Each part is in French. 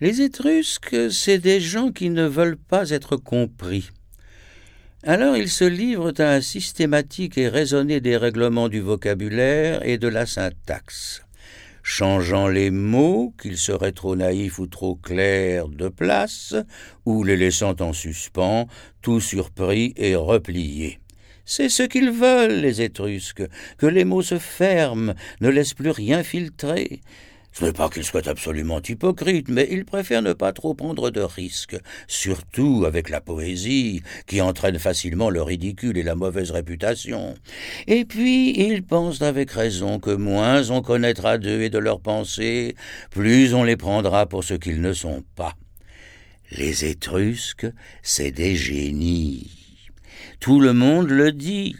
Les Étrusques, c'est des gens qui ne veulent pas être compris. Alors ils se livrent à un systématique et raisonné dérèglement du vocabulaire et de la syntaxe, changeant les mots, qu'ils seraient trop naïfs ou trop clairs, de place, ou les laissant en suspens, tout surpris et repliés. C'est ce qu'ils veulent, les Étrusques, que les mots se ferment, ne laissent plus rien filtrer, ce n'est pas qu'ils soient absolument hypocrites, mais ils préfèrent ne pas trop prendre de risques, surtout avec la poésie, qui entraîne facilement le ridicule et la mauvaise réputation. Et puis, ils pensent avec raison que moins on connaîtra d'eux et de leurs pensées, plus on les prendra pour ce qu'ils ne sont pas. Les Étrusques, c'est des génies. Tout le monde le dit.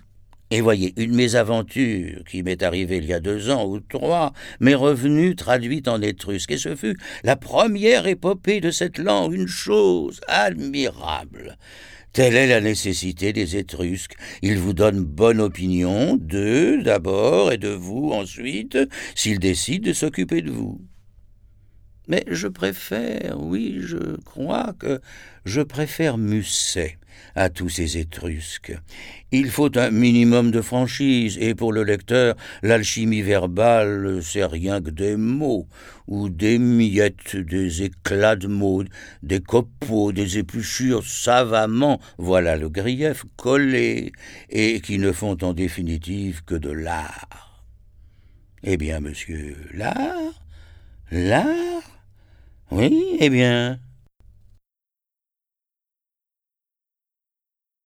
Et voyez, une mésaventure qui m'est arrivée il y a deux ans ou trois m'est revenue traduite en étrusque, et ce fut la première épopée de cette langue, une chose admirable. Telle est la nécessité des Étrusques. Ils vous donnent bonne opinion d'eux d'abord et de vous ensuite, s'ils décident de s'occuper de vous. Mais je préfère, oui, je crois que je préfère Musset à tous ces Étrusques. Il faut un minimum de franchise, et pour le lecteur, l'alchimie verbale, c'est rien que des mots, ou des miettes, des éclats de mots, des copeaux, des épluchures savamment, voilà le grief, collés, et qui ne font en définitive que de l'art. Eh bien, monsieur, l'art L'art oui, eh bien,